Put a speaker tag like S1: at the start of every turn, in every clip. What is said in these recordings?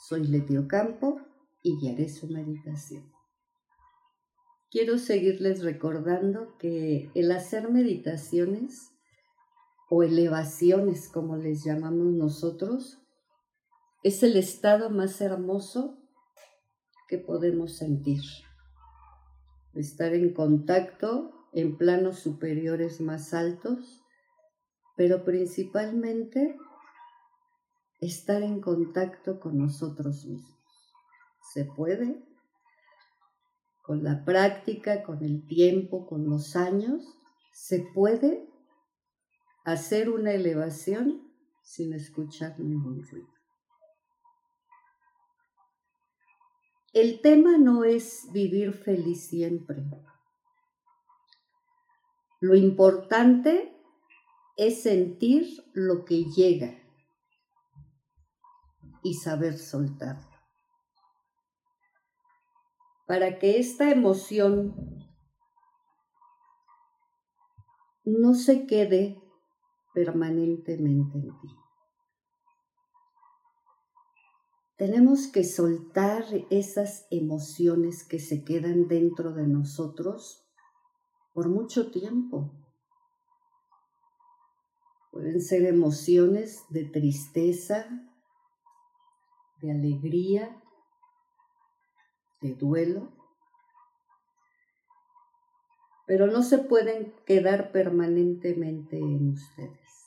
S1: Soy Letio Campo y guiaré su meditación. Quiero seguirles recordando que el hacer meditaciones o elevaciones, como les llamamos nosotros, es el estado más hermoso que podemos sentir. Estar en contacto en planos superiores más altos, pero principalmente estar en contacto con nosotros mismos. ¿Se puede? Con la práctica, con el tiempo, con los años, se puede hacer una elevación sin escuchar ningún ruido. El tema no es vivir feliz siempre. Lo importante es sentir lo que llega y saber soltarlo. Para que esta emoción no se quede permanentemente en ti. Tenemos que soltar esas emociones que se quedan dentro de nosotros por mucho tiempo. Pueden ser emociones de tristeza, de alegría, de duelo, pero no se pueden quedar permanentemente en ustedes.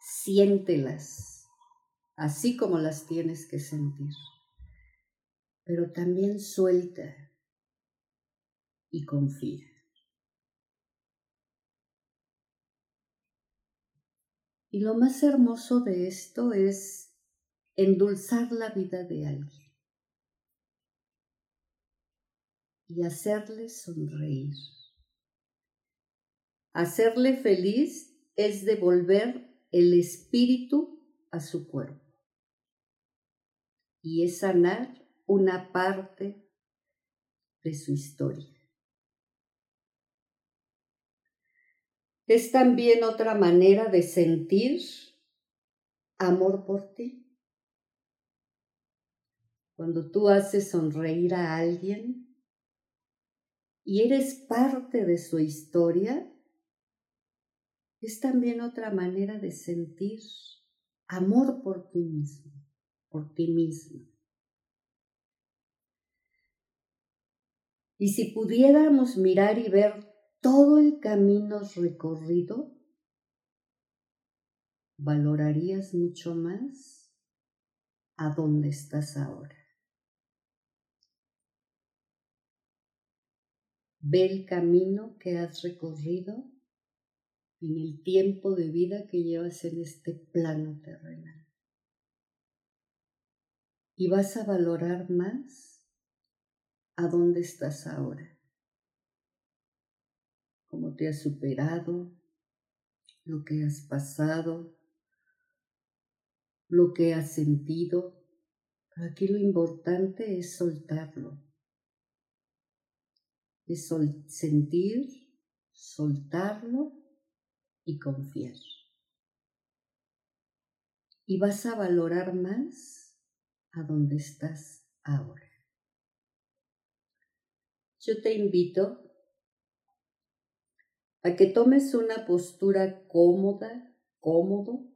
S1: Siéntelas, así como las tienes que sentir, pero también suelta y confía. Y lo más hermoso de esto es endulzar la vida de alguien y hacerle sonreír. Hacerle feliz es devolver el espíritu a su cuerpo y es sanar una parte de su historia. Es también otra manera de sentir amor por ti. Cuando tú haces sonreír a alguien y eres parte de su historia, es también otra manera de sentir amor por ti mismo, por ti mismo. Y si pudiéramos mirar y ver todo el camino recorrido, valorarías mucho más a dónde estás ahora. Ve el camino que has recorrido en el tiempo de vida que llevas en este plano terrenal. Y vas a valorar más a dónde estás ahora te has superado, lo que has pasado, lo que has sentido. Aquí lo importante es soltarlo. Es sentir, soltarlo y confiar. Y vas a valorar más a donde estás ahora. Yo te invito a que tomes una postura cómoda, cómodo.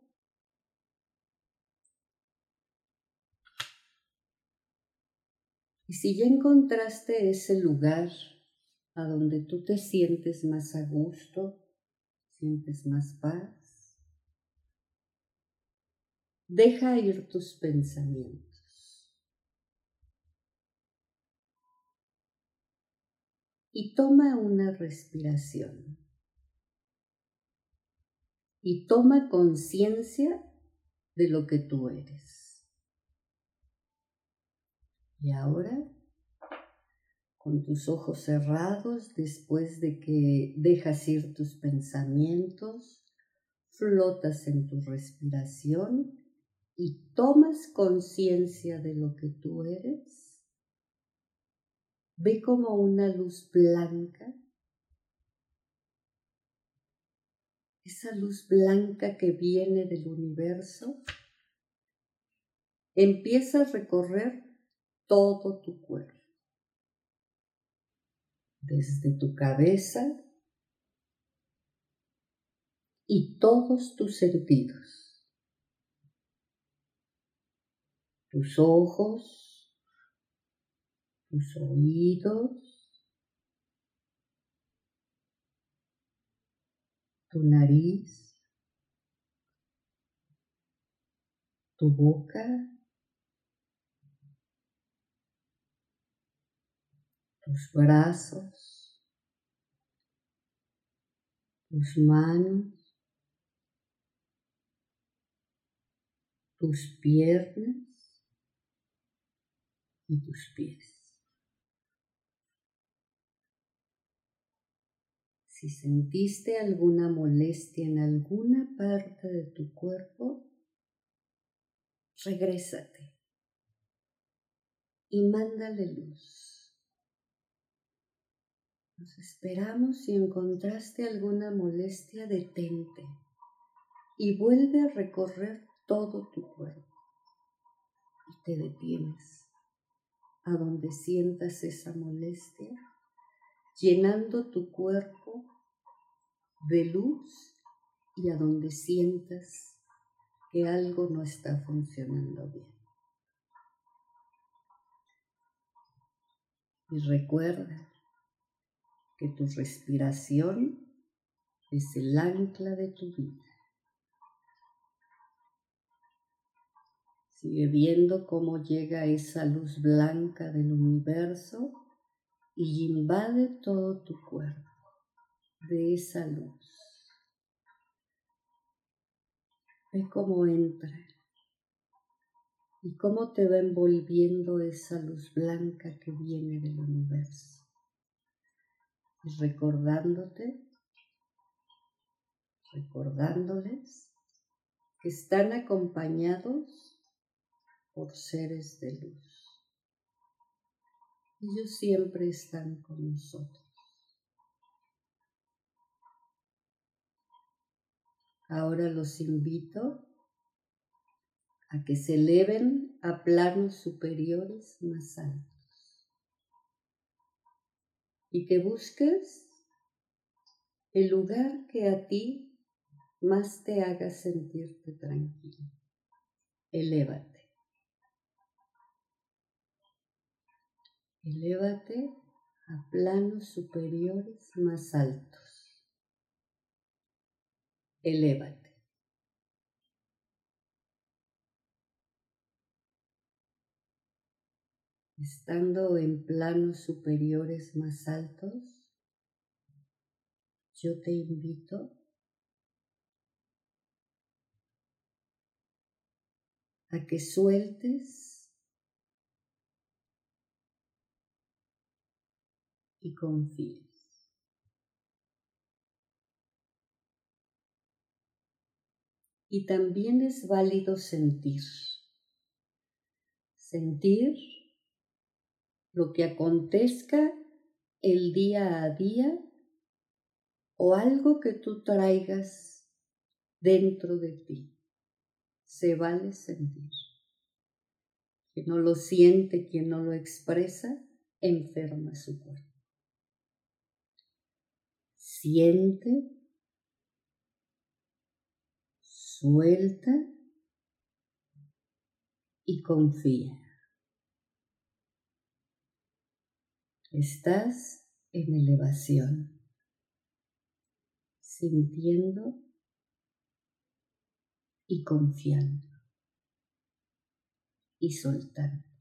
S1: Y si ya encontraste ese lugar a donde tú te sientes más a gusto, sientes más paz, deja ir tus pensamientos. Y toma una respiración y toma conciencia de lo que tú eres. Y ahora, con tus ojos cerrados, después de que dejas ir tus pensamientos, flotas en tu respiración y tomas conciencia de lo que tú eres, ve como una luz blanca esa luz blanca que viene del universo, empieza a recorrer todo tu cuerpo, desde tu cabeza y todos tus sentidos, tus ojos, tus oídos, tu nariz, tu boca, tus brazos, tus manos, tus piernas y tus pies. Si sentiste alguna molestia en alguna parte de tu cuerpo, regrésate y mándale luz. Nos esperamos si encontraste alguna molestia, detente y vuelve a recorrer todo tu cuerpo. Y te detienes a donde sientas esa molestia, llenando tu cuerpo de luz y a donde sientas que algo no está funcionando bien. Y recuerda que tu respiración es el ancla de tu vida. Sigue viendo cómo llega esa luz blanca del universo y invade todo tu cuerpo de esa luz. Ve cómo entra y cómo te va envolviendo esa luz blanca que viene del universo. Y recordándote, recordándoles que están acompañados por seres de luz. Ellos siempre están con nosotros. Ahora los invito a que se eleven a planos superiores más altos y que busques el lugar que a ti más te haga sentirte tranquilo. Elévate. Elévate a planos superiores más altos elévate. Estando en planos superiores más altos, yo te invito a que sueltes y confíes. Y también es válido sentir. Sentir lo que acontezca el día a día o algo que tú traigas dentro de ti. Se vale sentir. Quien no lo siente, quien no lo expresa, enferma su cuerpo. Siente suelta y confía. Estás en elevación, sintiendo y confiando y soltando.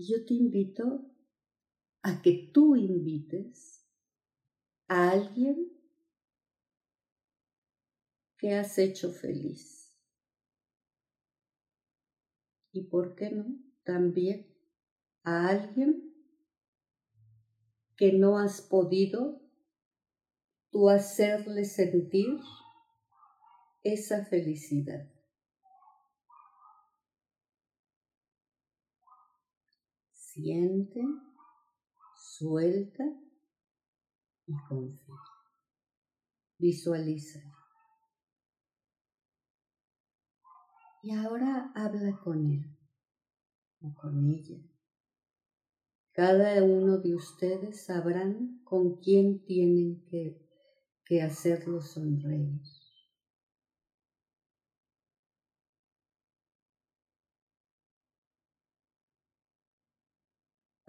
S1: Y yo te invito a que tú invites a alguien que has hecho feliz. Y por qué no, también a alguien que no has podido tú hacerle sentir esa felicidad. Siente, suelta y confía. Visualiza. Y ahora habla con él o con ella. Cada uno de ustedes sabrán con quién tienen que, que hacerlo sonreír.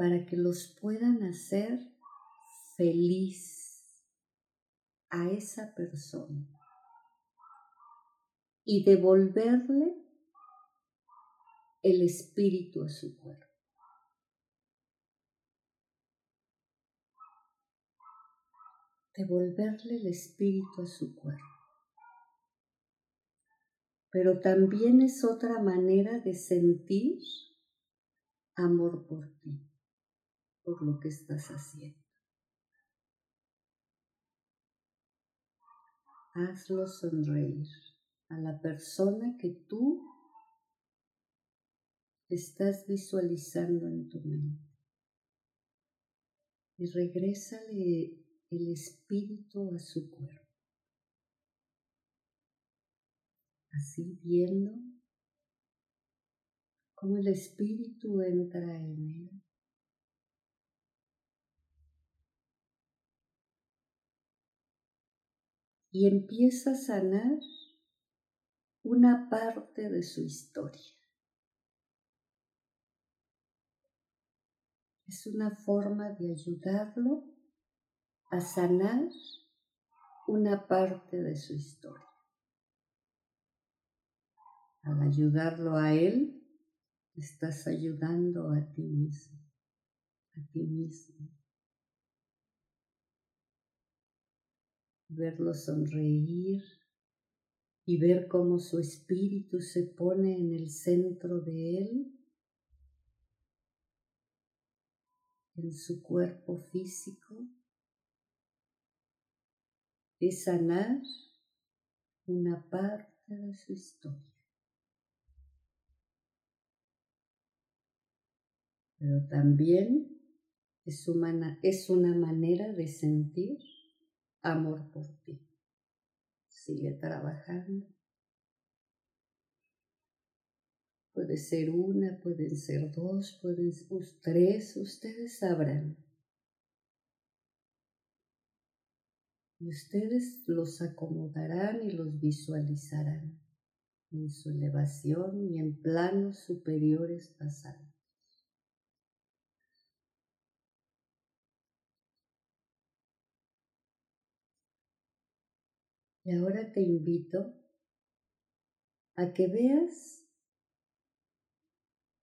S1: Para que los puedan hacer feliz a esa persona y devolverle el espíritu a su cuerpo. Devolverle el espíritu a su cuerpo. Pero también es otra manera de sentir amor por ti por lo que estás haciendo. Hazlo sonreír a la persona que tú estás visualizando en tu mente. Y regrésale el espíritu a su cuerpo. Así viendo cómo el espíritu entra en él y empieza a sanar una parte de su historia. Es una forma de ayudarlo a sanar una parte de su historia. Al ayudarlo a él, estás ayudando a ti mismo, a ti mismo. Verlo sonreír y ver cómo su espíritu se pone en el centro de él, en su cuerpo físico, es sanar una parte de su historia. Pero también es, es una manera de sentir amor por ti. Sigue trabajando. Puede ser una, pueden ser dos, pueden ser tres, ustedes sabrán. Y ustedes los acomodarán y los visualizarán en su elevación y en planos superiores pasando. Y ahora te invito a que veas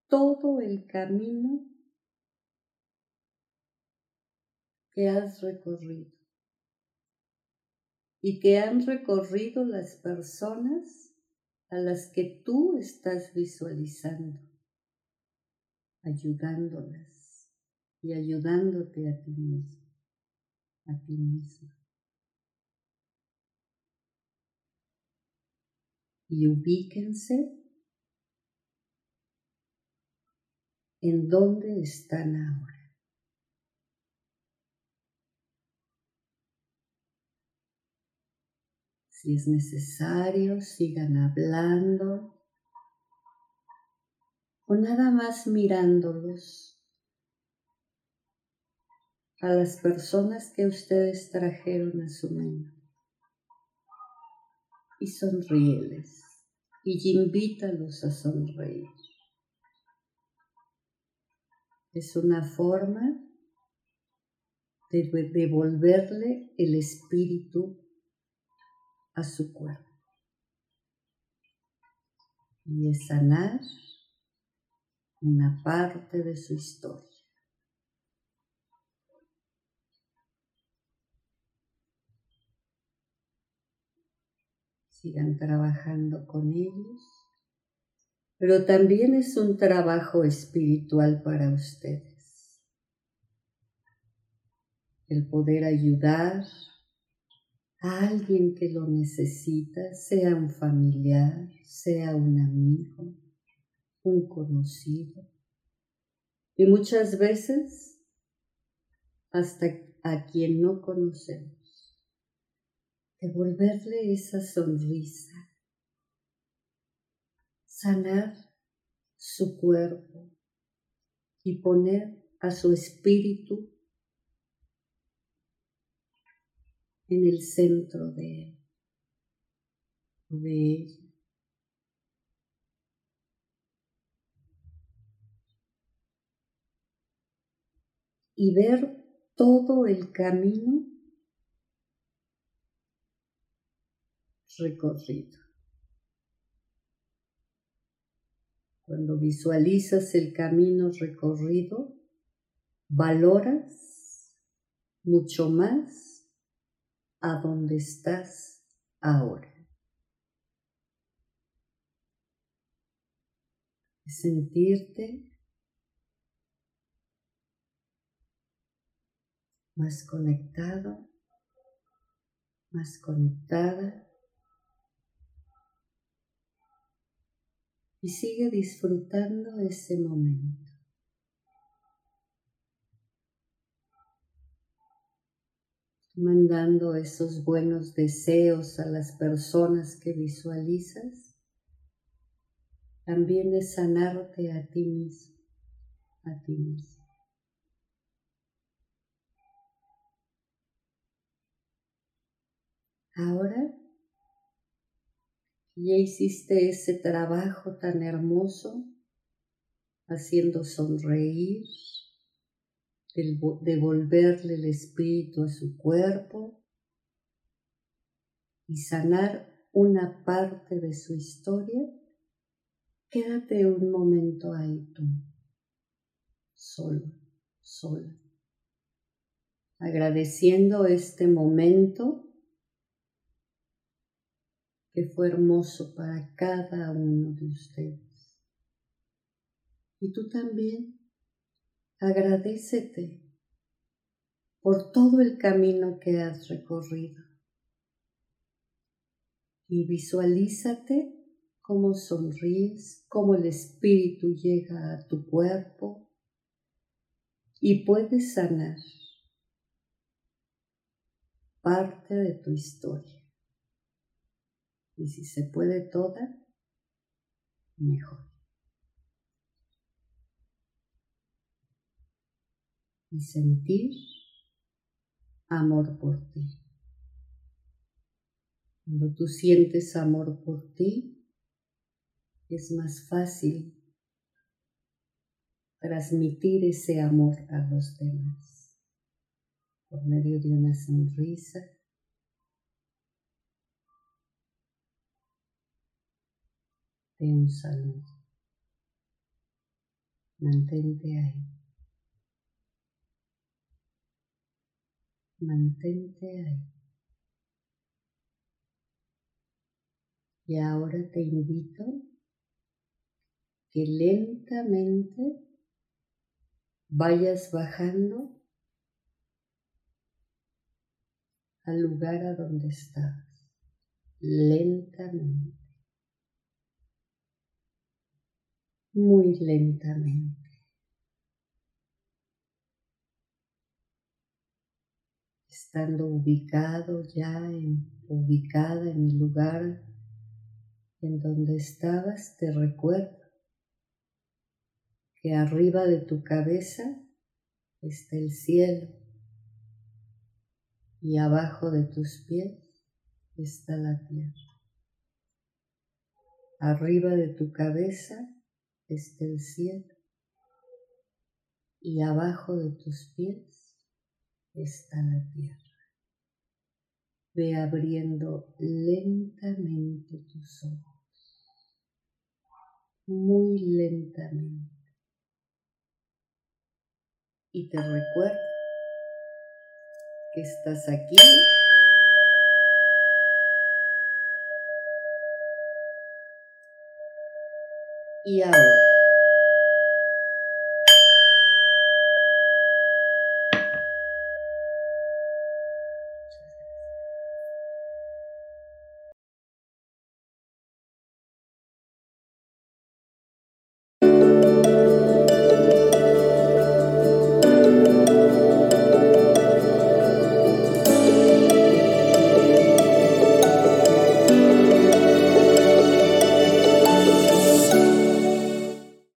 S1: todo el camino que has recorrido y que han recorrido las personas a las que tú estás visualizando, ayudándolas y ayudándote a ti mismo, a ti mismo. Y ubíquense en dónde están ahora. Si es necesario, sigan hablando o nada más mirándolos a las personas que ustedes trajeron a su mente y sonríeles y invítalos a sonreír. Es una forma de devolverle el espíritu a su cuerpo y es sanar una parte de su historia. Sigan trabajando con ellos, pero también es un trabajo espiritual para ustedes. El poder ayudar a alguien que lo necesita, sea un familiar, sea un amigo, un conocido. Y muchas veces hasta a quien no conocemos. Devolverle esa sonrisa, sanar su cuerpo y poner a su espíritu en el centro de él de ella. Y ver todo el camino recorrido. Cuando visualizas el camino recorrido, valoras mucho más a donde estás ahora. Sentirte más conectado, más conectada. Y sigue disfrutando ese momento. mandando esos buenos deseos a las personas que visualizas, también es sanarte a ti mismo, a ti mismo. Ahora ya hiciste ese trabajo tan hermoso, haciendo sonreír, devolverle el espíritu a su cuerpo y sanar una parte de su historia, quédate un momento ahí tú, solo, sola, agradeciendo este momento que fue hermoso para cada uno de ustedes. Y tú también agradecete por todo el camino que has recorrido y visualízate cómo sonríes, cómo el espíritu llega a tu cuerpo y puedes sanar parte de tu historia. Y si se puede toda, mejor. y sentir amor por ti. Cuando tú sientes amor por ti, es más fácil transmitir ese amor a los demás por medio de una sonrisa. De un saludo. Mantente ahí. Mantente ahí. Y ahora te invito que lentamente vayas bajando al lugar a donde estás, lentamente, muy lentamente. estando ubicado ya en, ubicada en el lugar en donde estabas, te recuerdo que arriba de tu cabeza está el cielo y abajo de tus pies está la tierra. Arriba de tu cabeza está el cielo y abajo de tus pies está la tierra. Ve abriendo lentamente tus ojos, muy lentamente. Y te recuerdo que estás aquí y ahora.